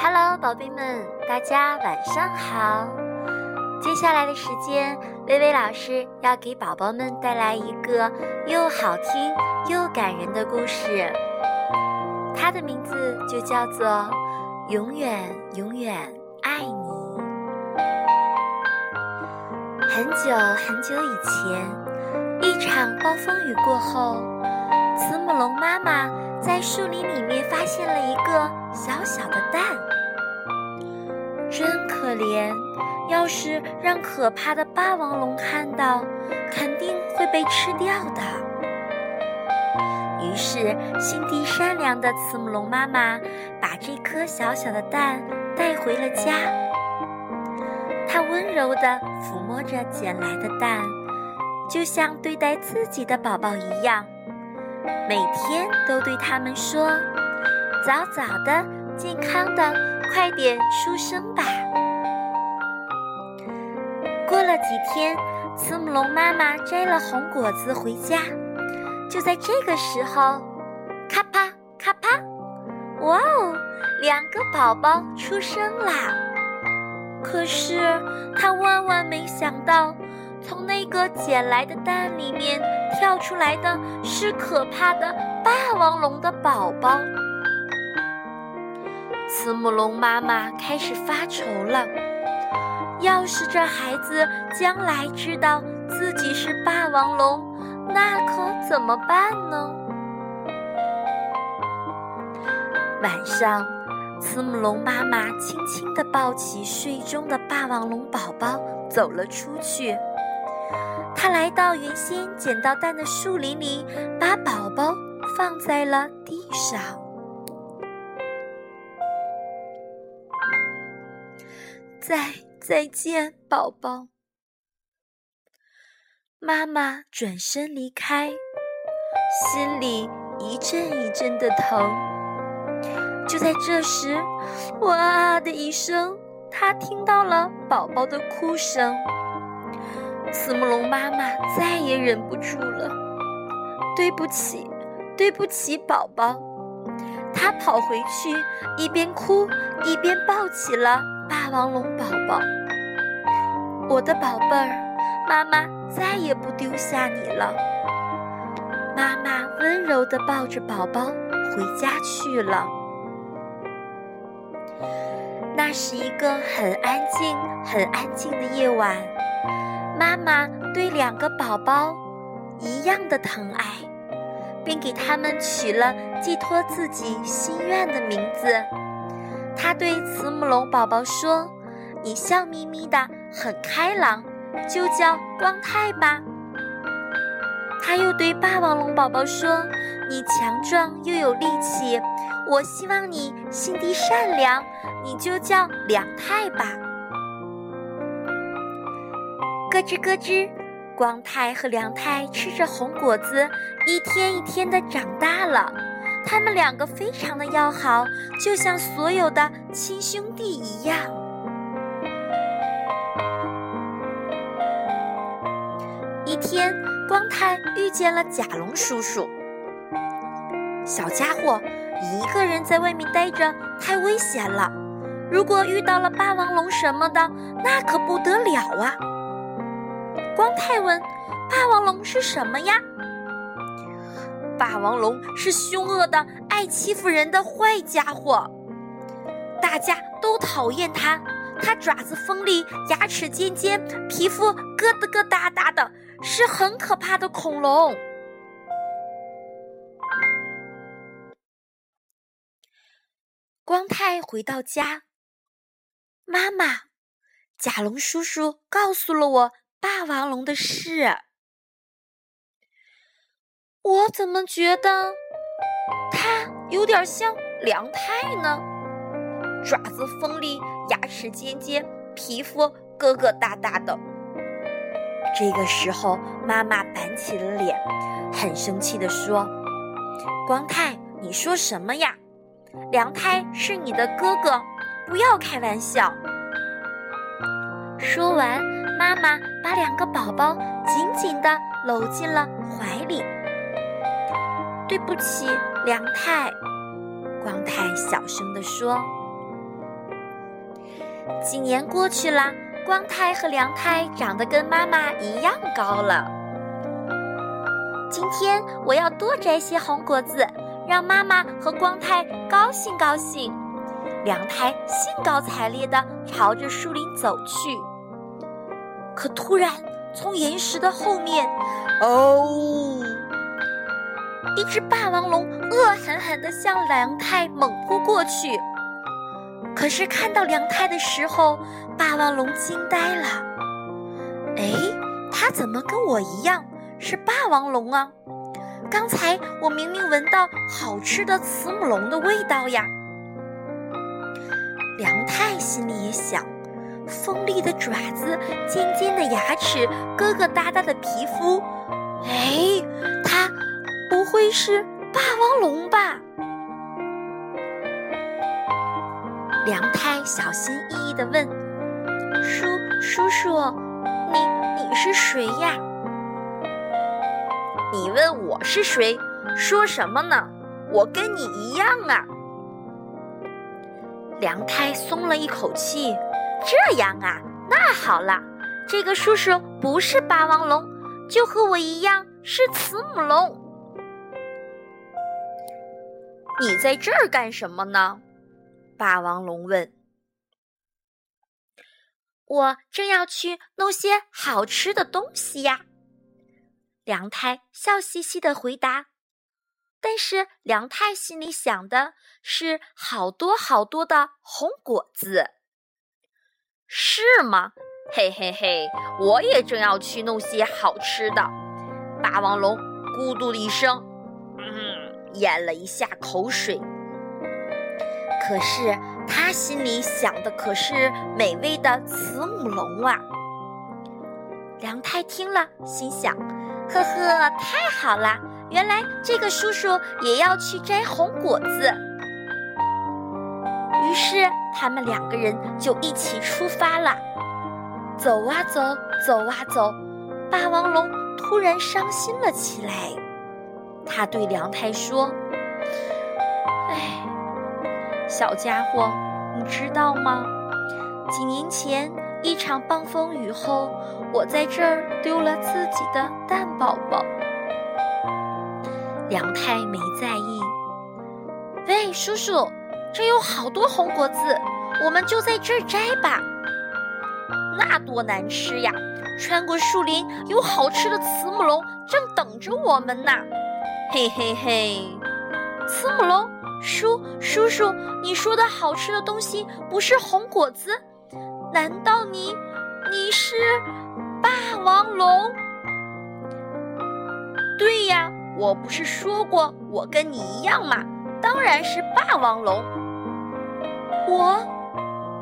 Hello，宝贝们，大家晚上好。接下来的时间，微微老师要给宝宝们带来一个又好听又感人的故事，它的名字就叫做《永远永远爱你》。很久很久以前，一场暴风雨过后，慈母龙妈妈在树林里面发现了一个小小的蛋，真可怜。要是让可怕的霸王龙看到，肯定会被吃掉的。于是，心地善良的慈母龙妈妈把这颗小小的蛋带回了家。她温柔地抚摸着捡来的蛋，就像对待自己的宝宝一样，每天都对他们说：“早早的，健康的，快点出生吧。”过了几天，慈母龙妈妈摘了红果子回家。就在这个时候，咔啪咔啪，哇哦，两个宝宝出生啦！可是他万万没想到，从那个捡来的蛋里面跳出来的是可怕的霸王龙的宝宝。慈母龙妈妈开始发愁了。要是这孩子将来知道自己是霸王龙，那可怎么办呢？晚上，慈母龙妈妈轻轻地抱起睡中的霸王龙宝宝，走了出去。她来到原先捡到蛋的树林里，把宝宝放在了地上。再。再见，宝宝。妈妈转身离开，心里一阵一阵的疼。就在这时，哇的一声，她听到了宝宝的哭声。慈母龙妈妈再也忍不住了，对不起，对不起，宝宝。他跑回去，一边哭一边抱起了霸王龙宝宝。我的宝贝儿，妈妈再也不丢下你了。妈妈温柔地抱着宝宝回家去了。那是一个很安静、很安静的夜晚，妈妈对两个宝宝一样的疼爱，并给他们取了寄托自己心愿的名字。他对慈母龙宝宝说：“你笑眯眯的。”很开朗，就叫光太吧。他又对霸王龙宝宝说：“你强壮又有力气，我希望你心地善良，你就叫良太吧。”咯吱咯吱，光太和良太吃着红果子，一天一天的长大了。他们两个非常的要好，就像所有的亲兄弟一样。一天，光太遇见了甲龙叔叔。小家伙，一个人在外面待着太危险了。如果遇到了霸王龙什么的，那可不得了啊！光太问：“霸王龙是什么呀？”霸王龙是凶恶的、爱欺负人的坏家伙，大家都讨厌它。它爪子锋利，牙齿尖尖，皮肤疙瘩疙瘩瘩的。是很可怕的恐龙。光太回到家，妈妈，甲龙叔叔告诉了我霸王龙的事。我怎么觉得它有点像梁太呢？爪子锋利，牙齿尖尖，皮肤疙疙瘩瘩的。这个时候，妈妈板起了脸，很生气地说：“光太，你说什么呀？梁太是你的哥哥，不要开玩笑。”说完，妈妈把两个宝宝紧紧地搂进了怀里。“对不起，梁太。”光太小声地说。几年过去了，光太和梁太长得跟妈妈一样高了。今天我要多摘些红果子，让妈妈和光太高兴高兴。梁太兴高采烈地朝着树林走去，可突然从岩石的后面，哦，一只霸王龙恶狠狠地向梁太猛扑过去。可是看到梁太的时候，霸王龙惊呆了。哎，它怎么跟我一样？是霸王龙啊！刚才我明明闻到好吃的慈母龙的味道呀。梁太心里也想：锋利的爪子，尖尖的牙齿，疙疙瘩瘩的皮肤，哎，它不会是霸王龙吧？梁太小心翼翼地问：“叔叔叔，你你是谁呀？”你问我是谁？说什么呢？我跟你一样啊！梁太松了一口气。这样啊，那好了，这个叔叔不是霸王龙，就和我一样是慈母龙。你在这儿干什么呢？霸王龙问。我正要去弄些好吃的东西呀。梁太笑嘻嘻的回答，但是梁太心里想的是好多好多的红果子，是吗？嘿嘿嘿，我也正要去弄些好吃的。霸王龙咕嘟了一声，嗯，咽了一下口水。可是他心里想的可是美味的慈母龙啊。梁太听了，心想。呵呵，太好啦！原来这个叔叔也要去摘红果子。于是他们两个人就一起出发了。走啊走，走啊走，霸王龙突然伤心了起来。他对梁太说：“哎，小家伙，你知道吗？几年前……”一场暴风雨后，我在这儿丢了自己的蛋宝宝。梁太没在意。喂，叔叔，这有好多红果子，我们就在这儿摘吧。那多难吃呀！穿过树林，有好吃的慈母龙正等着我们呢。嘿嘿嘿，慈母龙，叔叔叔，你说的好吃的东西不是红果子？难道你你是霸王龙？对呀，我不是说过我跟你一样嘛，当然是霸王龙。我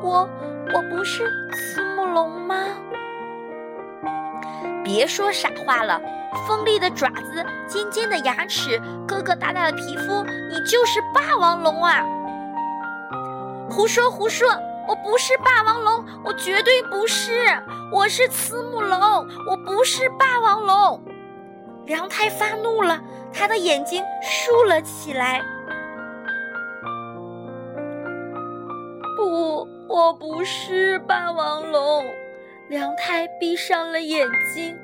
我我不是慈母龙吗？别说傻话了，锋利的爪子，尖尖的牙齿，疙疙瘩瘩的皮肤，你就是霸王龙啊！胡说胡说！我不是霸王龙，我绝对不是，我是慈母龙，我不是霸王龙。梁太发怒了，他的眼睛竖了起来。不，我不是霸王龙。梁太闭上了眼睛，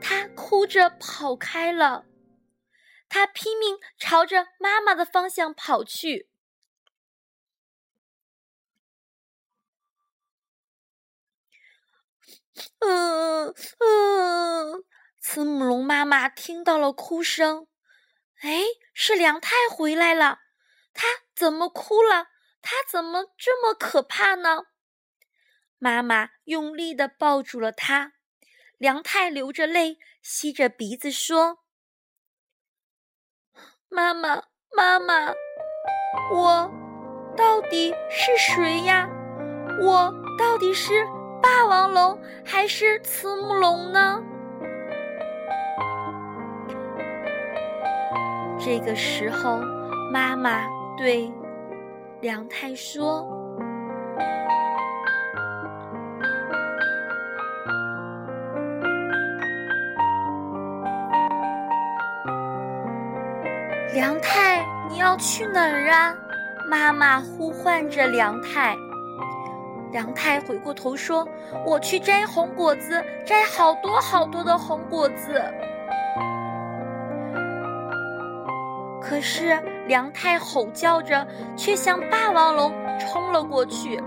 他哭着跑开了，他拼命朝着妈妈的方向跑去。嗯嗯，慈母龙妈妈听到了哭声，哎，是梁太回来了。她怎么哭了？他怎么这么可怕呢？妈妈用力的抱住了他。梁太流着泪，吸着鼻子说：“妈妈，妈妈，我到底是谁呀？我到底是？”霸王龙还是慈母龙呢？这个时候，妈妈对梁太说：“梁太，你要去哪儿啊？”妈妈呼唤着梁太。梁太回过头说：“我去摘红果子，摘好多好多的红果子。”可是梁太吼叫着，却向霸王龙冲了过去。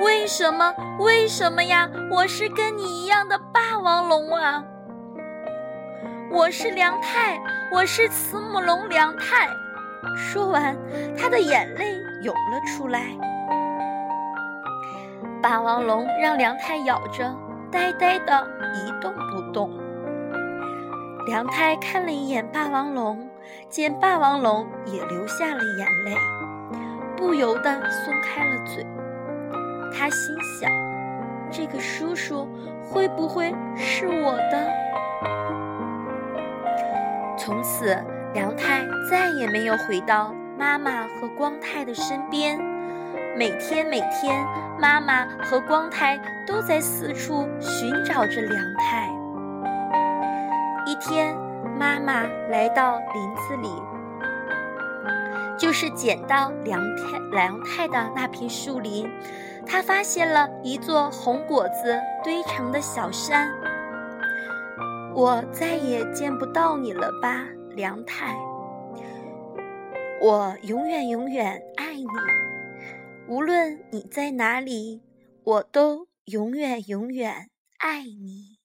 为什么？为什么呀？我是跟你一样的霸王龙啊！我是梁太，我是慈母龙梁太。说完，他的眼泪涌了出来。霸王龙让梁太咬着，呆呆的一动不动。梁太看了一眼霸王龙，见霸王龙也流下了眼泪，不由得松开了嘴。他心想：这个叔叔会不会是我的？从此，梁太再也没有回到妈妈和光太的身边。每天，每天，妈妈和光太都在四处寻找着梁太。一天，妈妈来到林子里，就是捡到梁太梁太的那片树林。她发现了一座红果子堆成的小山。我再也见不到你了吧，梁太。我永远永远爱你，无论你在哪里，我都永远永远爱你。